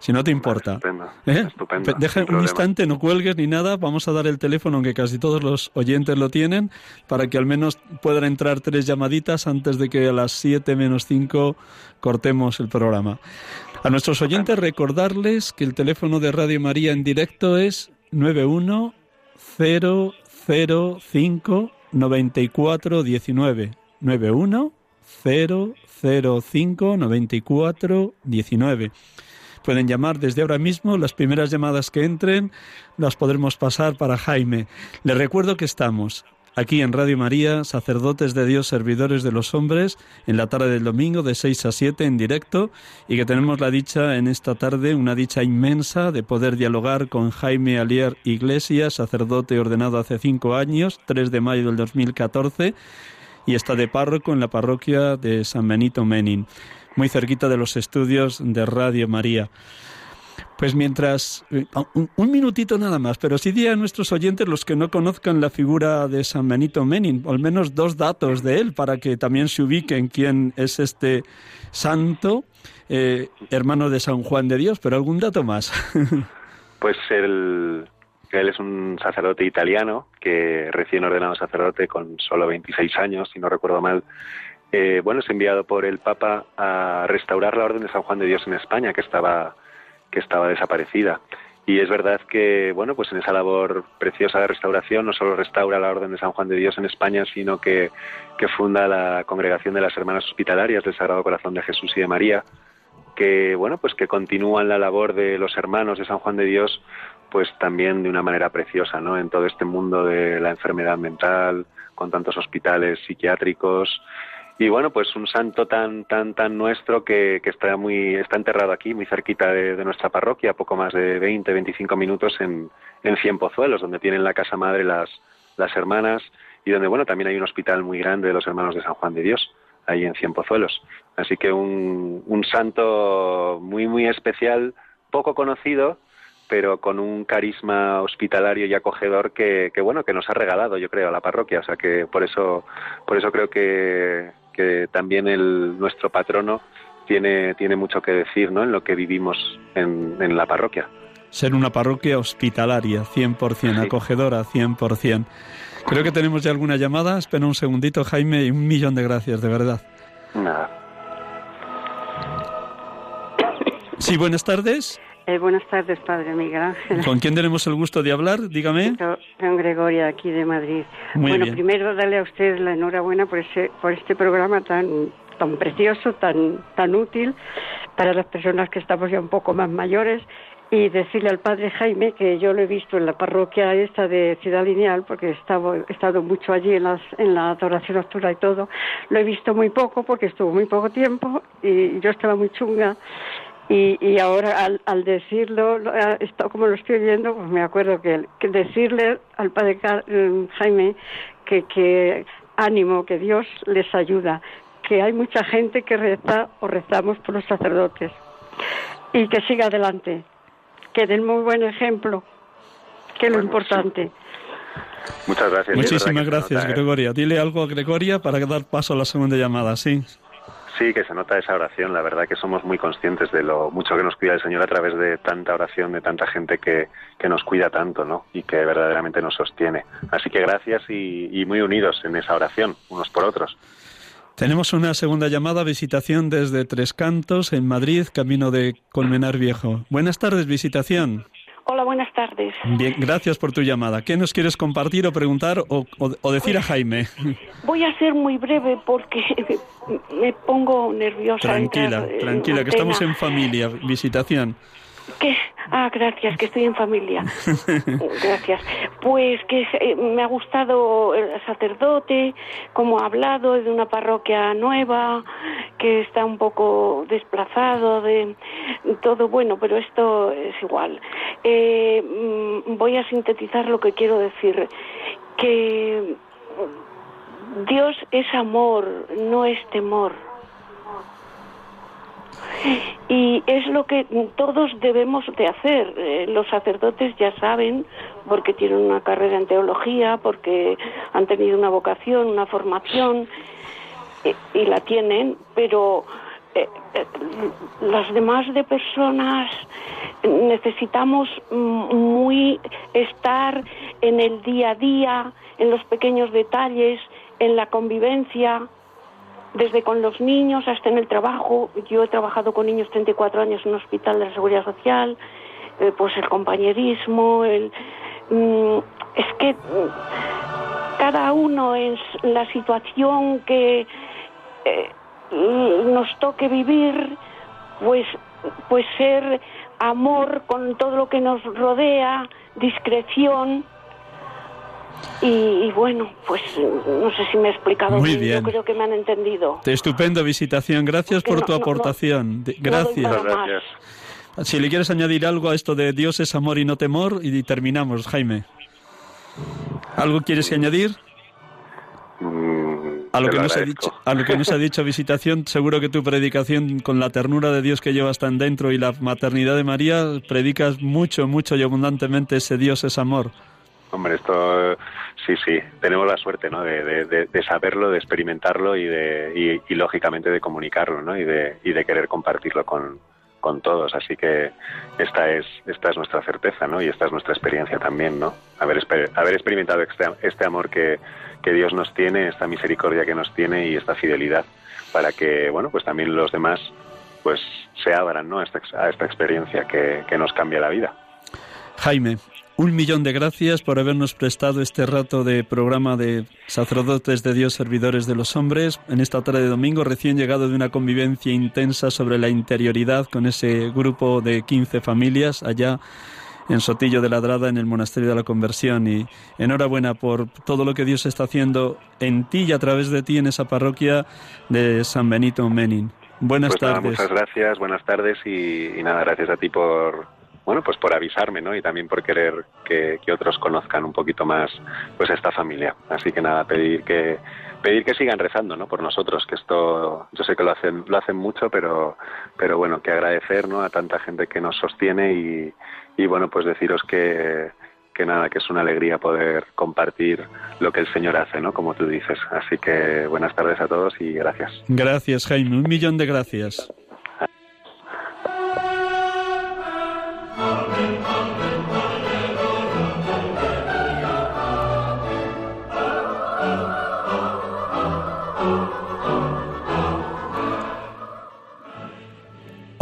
C: Si no te importa.
D: Estupendo.
C: ¿Eh?
D: estupendo
C: Deja un instante, no cuelgues ni nada. Vamos a dar el teléfono, aunque casi todos los oyentes lo tienen, para que al menos puedan entrar tres llamaditas antes de que a las siete menos cinco cortemos el programa. A nuestros oyentes recordarles que el teléfono de Radio María en directo es 91005 9419 91 005 94 19. Pueden llamar desde ahora mismo, las primeras llamadas que entren las podremos pasar para Jaime. Les recuerdo que estamos aquí en Radio María, sacerdotes de Dios, servidores de los hombres, en la tarde del domingo de 6 a 7 en directo y que tenemos la dicha en esta tarde, una dicha inmensa de poder dialogar con Jaime Alier Iglesias, sacerdote ordenado hace cinco años, 3 de mayo del 2014, y está de párroco en la parroquia de San Benito Menin, muy cerquita de los estudios de Radio María. Pues mientras, eh, un, minutito nada más, pero sí di a nuestros oyentes, los que no conozcan la figura de San Benito Menin, al menos dos datos de él para que también se ubiquen quién es este santo, eh, hermano de San Juan de Dios, pero algún dato más.
D: pues él, es un sacerdote italiano que recién ordenado sacerdote con solo 26 años, si no recuerdo mal. Eh, bueno, es enviado por el Papa a restaurar la Orden de San Juan de Dios en España, que estaba que estaba desaparecida. Y es verdad que, bueno, pues en esa labor preciosa de restauración no solo restaura la Orden de San Juan de Dios en España, sino que, que funda la Congregación de las Hermanas Hospitalarias del Sagrado Corazón de Jesús y de María, que, bueno, pues que continúan la labor de los hermanos de San Juan de Dios, pues también de una manera preciosa, ¿no? En todo este mundo de la enfermedad mental, con tantos hospitales psiquiátricos, y bueno pues un santo tan tan tan nuestro que, que está muy está enterrado aquí muy cerquita de, nuestra parroquia poco más de 20 25 minutos en en Cienpozuelos donde tienen la casa madre las las hermanas y donde bueno también hay un hospital muy grande de los hermanos de San Juan de Dios ahí en Cienpozuelos así que un, un santo muy muy especial poco conocido pero con un carisma hospitalario y acogedor que, que, bueno que nos ha regalado yo creo a la parroquia. O sea que por eso por eso creo que, que también el, nuestro patrono tiene, tiene mucho que decir ¿no? en lo que vivimos en, en la parroquia.
C: Ser una parroquia hospitalaria, 100%, sí. acogedora, 100%. Creo que tenemos ya alguna llamada. Espera un segundito, Jaime, y un millón de gracias, de verdad.
D: Nada.
C: Sí, buenas tardes.
E: Eh, buenas tardes, Padre Miguel Ángel.
C: ¿Con quién tenemos el gusto de hablar? Dígame.
E: Con Gregoria, aquí de Madrid.
C: Muy
E: bueno,
C: bien.
E: primero darle a usted la enhorabuena por, ese, por este programa tan, tan precioso, tan, tan útil para las personas que estamos ya un poco más mayores y decirle al Padre Jaime que yo lo he visto en la parroquia esta de Ciudad Lineal, porque he estado, he estado mucho allí en, las, en la adoración nocturna y todo. Lo he visto muy poco porque estuvo muy poco tiempo y yo estaba muy chunga y, y ahora al, al decirlo, esto, como lo estoy viendo, pues me acuerdo que, que decirle al padre Car Jaime que, que ánimo, que Dios les ayuda, que hay mucha gente que reza o rezamos por los sacerdotes y que siga adelante, que den muy buen ejemplo, que es lo
D: Bueno,
E: importante.
D: Muchas gracias.
C: Muchísimas gracias,
D: nota, ¿eh?
C: Gregoria. Dile algo a Gregoria para dar paso a la segunda llamada, sí.
D: Sí, que se nota esa oración. La verdad que somos muy conscientes de lo mucho que nos cuida el Señor a través de tanta oración, de tanta gente que, que nos cuida tanto, ¿no? Y que verdaderamente nos sostiene. Así que gracias y, y muy unidos en esa oración, unos por otros.
C: Tenemos una segunda llamada, visitación desde Tres Cantos, en Madrid, camino de Colmenar Viejo. Buenas tardes, visitación.
F: Tardes.
C: Bien, gracias por tu llamada. ¿Qué nos quieres compartir o preguntar o, decir a Jaime?
F: Voy a ser muy breve porque me pongo nerviosa.
C: Tranquila, tranquila, que estamos en familia, visitación.
F: ¿Qué? Ah, gracias, que estoy en familia. gracias. Pues que eh, me ha gustado el sacerdote, como ha hablado de una parroquia nueva, que está un poco desplazado de todo bueno, pero esto es igual. Eh, mm, voy a sintetizar lo que quiero decir, que Dios es amor, no es temor. Y es lo que todos debemos de hacer. Eh, los sacerdotes ya saben, porque tienen una carrera en teología, porque han tenido una vocación, una formación, eh, y la tienen, pero eh, las demás de personas necesitamos muy estar en el día a día, en los pequeños detalles, en la convivencia, desde con los niños hasta en el trabajo. Yo he trabajado con niños 34 años en un hospital de la Seguridad Social, eh, pues el compañerismo, el... Mm, es que mm, cada uno en la situación que eh, nos toque vivir, pues, pues ser amor con todo lo que nos rodea, discreción, y, bueno, pues no sé si me he explicado
C: Muy bien.
F: Yo creo que me han entendido.
C: Estupendo visitación. Gracias por tu aportación. gracias.
D: gracias.
C: Si le quieres añadir algo a esto de Dios es amor y no temor, y terminamos, Jaime. ¿Algo quieres añadir?
D: Mm,
C: a lo, que nos ha dicho, a lo que nos ha dicho visitación, seguro que tu predicación con la ternura de Dios que llevas tan dentro y la maternidad de María, predicas mucho, mucho y abundantemente ese Dios es amor.
D: Hombre, esto sí, sí, tenemos la suerte, ¿no? De, de, saberlo, de experimentarlo y, de, y, lógicamente de comunicarlo, ¿no? Y de, y de querer compartirlo con, con todos. Así que esta es, esta es nuestra certeza, ¿no? Y esta es nuestra experiencia también, ¿no? Haber, haber experimentado este, este amor que, que Dios nos tiene, esta misericordia que nos tiene y esta fidelidad para que, bueno, pues también los demás pues se abran, ¿no? A esta, a esta experiencia que, que nos cambia la vida.
C: Jaime, un millón de gracias por habernos prestado este rato de programa de sacerdotes de Dios, servidores de los hombres, en esta tarde de domingo, recién llegado de una convivencia intensa sobre la interioridad con ese grupo de 15 familias allá en Sotillo de Ladrada, en el Monasterio de la Conversión. Y enhorabuena por todo lo que Dios está haciendo en ti y a través de ti en esa parroquia de San Benito Menin. Buenas
D: pues
C: tardes.
D: muchas gracias, buenas tardes y nada, gracias a ti por bueno, pues por avisarme, ¿no? Y también por querer que, otros conozcan un poquito más, pues esta familia. Así que nada, pedir que pedir que sigan rezando, ¿no? Por nosotros, que esto, yo sé que lo hacen, lo hacen mucho, pero, pero bueno, que agradecer, ¿no? A tanta gente que nos sostiene y, y bueno, pues deciros que, que nada, que es una alegría poder compartir lo que el Señor hace, ¿no? Como tú dices. Así que buenas tardes a todos y gracias.
C: Gracias, Jaime. Un millón de gracias.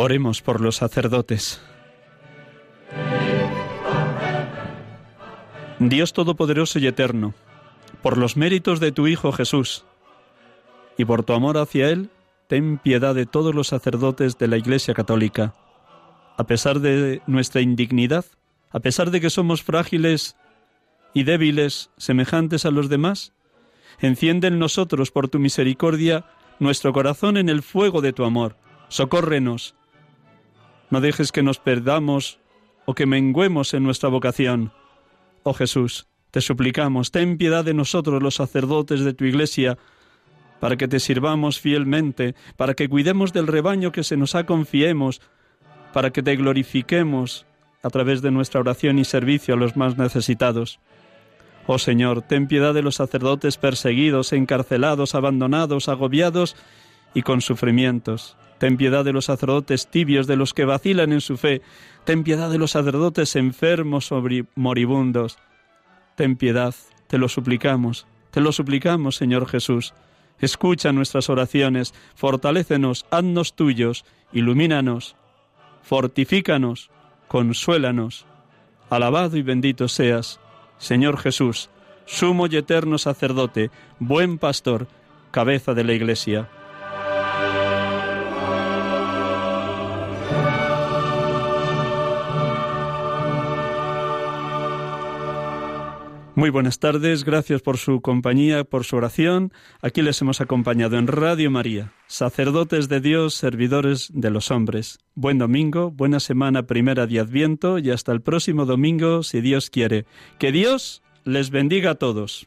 C: Oremos por los sacerdotes. Dios Todopoderoso y Eterno, por los méritos de tu Hijo Jesús y por tu amor hacia Él, ten piedad de todos los sacerdotes de la Iglesia Católica. A pesar de nuestra indignidad, a pesar de que somos frágiles y débiles semejantes a los demás, enciende en nosotros por tu misericordia nuestro corazón en el fuego de tu amor. Socórrenos no dejes que nos perdamos o que menguemos en nuestra vocación. Oh Jesús, te suplicamos, ten piedad de nosotros los sacerdotes de tu Iglesia, para que te sirvamos fielmente, para que cuidemos del rebaño que se nos ha confiemos, para que te glorifiquemos a través de nuestra oración y servicio a los más necesitados. Oh Señor, ten piedad de los sacerdotes perseguidos, encarcelados, abandonados, agobiados y con sufrimientos. Ten piedad de los sacerdotes tibios, de los que vacilan en su fe. Ten piedad de los sacerdotes enfermos o moribundos. Ten piedad, te lo suplicamos, te lo suplicamos, Señor Jesús. Escucha nuestras oraciones, fortalécenos, haznos tuyos, ilumínanos, fortifícanos, consuélanos. Alabado y bendito seas, Señor Jesús, sumo y eterno sacerdote, buen pastor, cabeza de la Iglesia. Muy buenas tardes, gracias por su compañía, por su oración. Aquí les hemos acompañado en Radio María, sacerdotes de Dios, servidores de los hombres. Buen domingo, buena semana primera de Adviento y hasta el próximo domingo, si Dios quiere. Que Dios les bendiga a todos.